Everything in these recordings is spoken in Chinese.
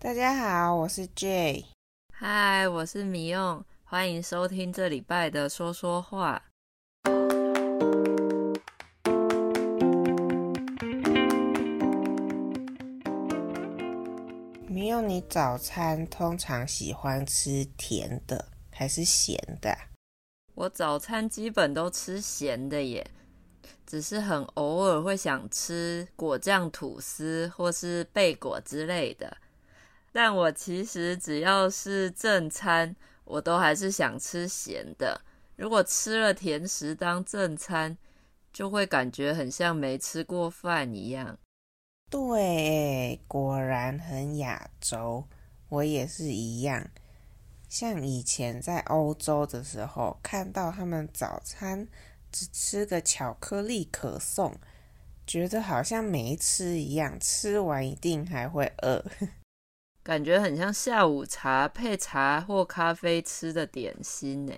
大家好，我是 Jay。嗨，我是米用，欢迎收听这礼拜的说说话。米用，你早餐通常喜欢吃甜的还是咸的？我早餐基本都吃咸的耶，只是很偶尔会想吃果酱吐司或是贝果之类的。但我其实只要是正餐，我都还是想吃咸的。如果吃了甜食当正餐，就会感觉很像没吃过饭一样。对，果然很亚洲。我也是一样。像以前在欧洲的时候，看到他们早餐只吃个巧克力可颂，觉得好像没吃一样，吃完一定还会饿。感觉很像下午茶配茶或咖啡吃的点心呢。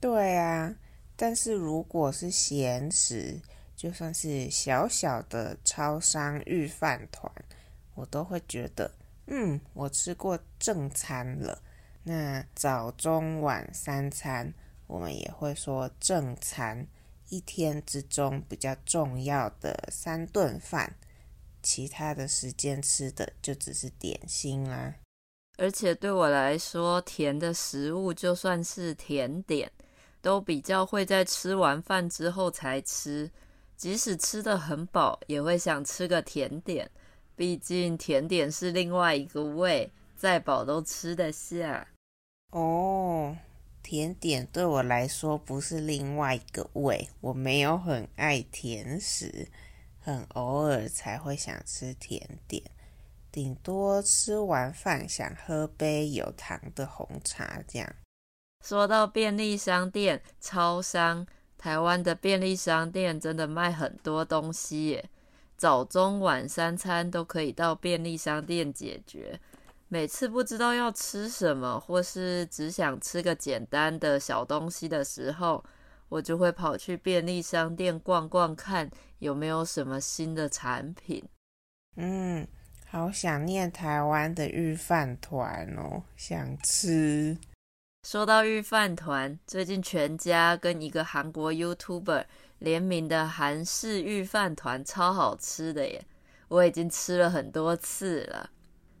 对啊，但是如果是咸食，就算是小小的超商御饭团，我都会觉得，嗯，我吃过正餐了。那早中晚三餐，我们也会说正餐，一天之中比较重要的三顿饭。其他的时间吃的就只是点心啦，而且对我来说，甜的食物就算是甜点，都比较会在吃完饭之后才吃。即使吃得很饱，也会想吃个甜点，毕竟甜点是另外一个胃，再饱都吃得下。哦，甜点对我来说不是另外一个胃，我没有很爱甜食。很偶尔才会想吃甜点，顶多吃完饭想喝杯有糖的红茶这样。说到便利商店、超商，台湾的便利商店真的卖很多东西耶，早中晚三餐都可以到便利商店解决。每次不知道要吃什么，或是只想吃个简单的小东西的时候，我就会跑去便利商店逛逛，看有没有什么新的产品。嗯，好想念台湾的御饭团哦，想吃。说到御饭团，最近全家跟一个韩国 YouTuber 联名的韩式御饭团超好吃的耶，我已经吃了很多次了。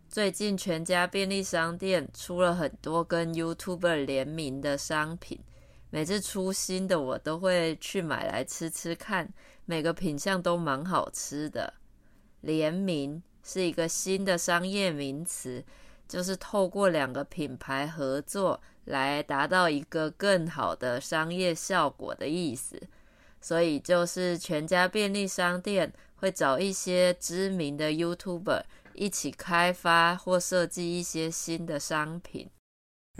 最近全家便利商店出了很多跟 YouTuber 联名的商品。每次出新的，我都会去买来吃吃看，每个品相都蛮好吃的。联名是一个新的商业名词，就是透过两个品牌合作来达到一个更好的商业效果的意思。所以就是全家便利商店会找一些知名的 YouTuber 一起开发或设计一些新的商品。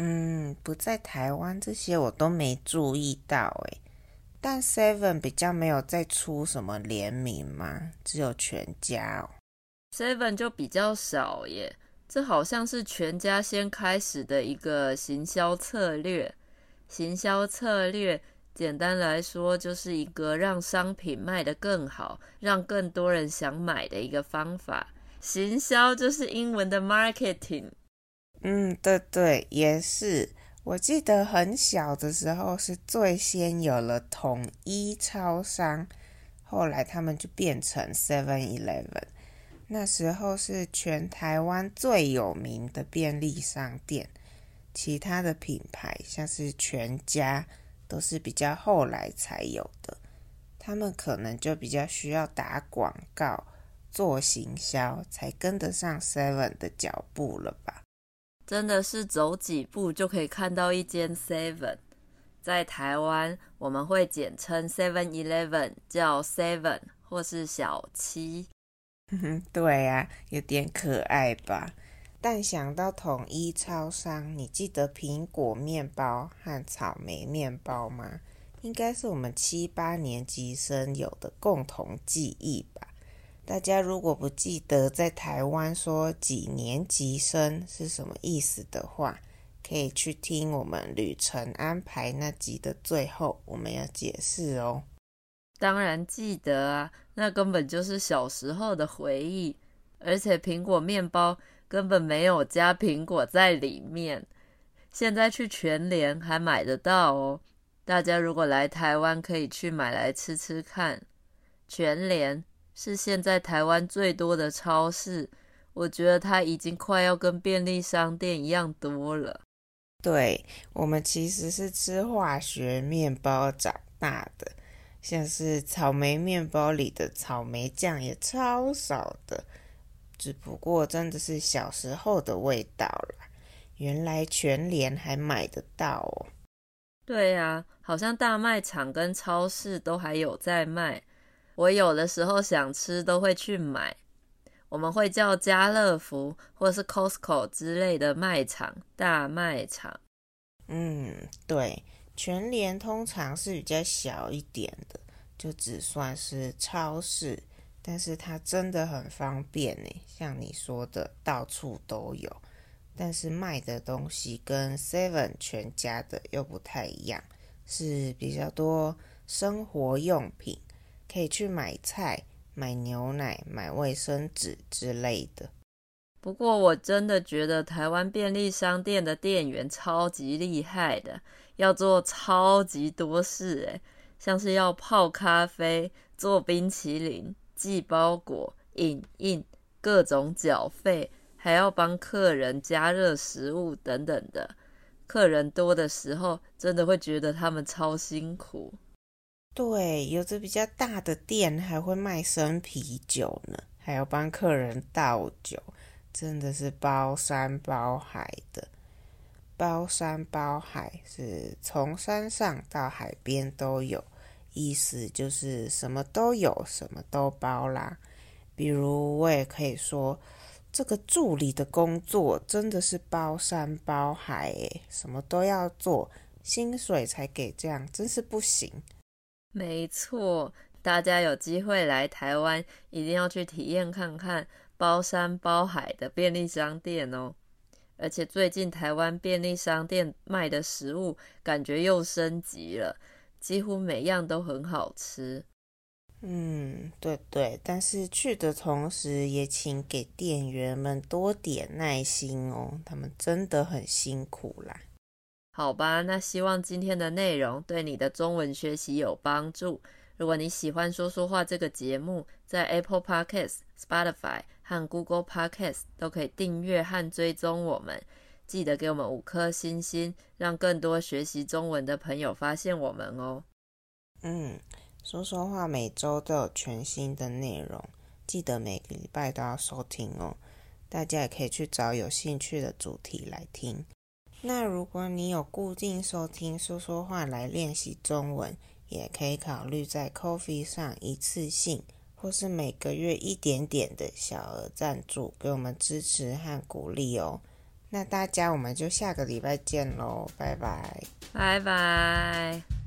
嗯，不在台湾这些我都没注意到诶，但 Seven 比较没有再出什么联名吗？只有全家哦。Seven 就比较少耶，这好像是全家先开始的一个行销策略。行销策略简单来说就是一个让商品卖得更好，让更多人想买的一个方法。行销就是英文的 marketing。嗯，对对，也是。我记得很小的时候是最先有了统一超商，后来他们就变成 Seven Eleven。那时候是全台湾最有名的便利商店，其他的品牌像是全家都是比较后来才有的。他们可能就比较需要打广告、做行销，才跟得上 Seven 的脚步了吧。真的是走几步就可以看到一间 Seven，在台湾我们会简称 Seven Eleven 叫 Seven 或是小七。对呀、啊，有点可爱吧？但想到统一超商，你记得苹果面包和草莓面包吗？应该是我们七八年级生有的共同记忆吧。大家如果不记得在台湾说几年级生是什么意思的话，可以去听我们旅程安排那集的最后，我们要解释哦。当然记得啊，那根本就是小时候的回忆。而且苹果面包根本没有加苹果在里面。现在去全联还买得到哦，大家如果来台湾可以去买来吃吃看。全联是现在台湾最多的超市，我觉得它已经快要跟便利商店一样多了。对，我们其实是吃化学面包长大的，像是草莓面包里的草莓酱也超少的，只不过真的是小时候的味道了。原来全联还买得到哦。对呀，好像大卖场跟超市都还有在卖。我有的时候想吃都会去买，我们会叫家乐福或是 Costco 之类的卖场，大卖场。嗯，对，全联通常是比较小一点的，就只算是超市，但是它真的很方便呢，像你说的，到处都有。但是卖的东西跟 Seven 全家的又不太一样，是比较多生活用品。可以去买菜、买牛奶、买卫生纸之类的。不过我真的觉得台湾便利商店的店员超级厉害的，要做超级多事诶，像是要泡咖啡、做冰淇淋、寄包裹、影印、各种缴费，还要帮客人加热食物等等的。客人多的时候，真的会觉得他们超辛苦。对，有的比较大的店还会卖生啤酒呢，还要帮客人倒酒，真的是包山包海的。包山包海是从山上到海边都有，意思就是什么都有，什么都包啦。比如我也可以说，这个助理的工作真的是包山包海诶，什么都要做，薪水才给这样，真是不行。没错，大家有机会来台湾，一定要去体验看看包山包海的便利商店哦。而且最近台湾便利商店卖的食物感觉又升级了，几乎每样都很好吃。嗯，对对，但是去的同时也请给店员们多点耐心哦，他们真的很辛苦啦。好吧，那希望今天的内容对你的中文学习有帮助。如果你喜欢说说话这个节目，在 Apple Podcast、Spotify 和 Google Podcast 都可以订阅和追踪我们。记得给我们五颗星星，让更多学习中文的朋友发现我们哦。嗯，说说话每周都有全新的内容，记得每个礼拜都要收听哦。大家也可以去找有兴趣的主题来听。那如果你有固定收听说说话来练习中文，也可以考虑在 Coffee 上一次性或是每个月一点点的小额赞助，给我们支持和鼓励哦。那大家我们就下个礼拜见喽，拜拜，拜拜。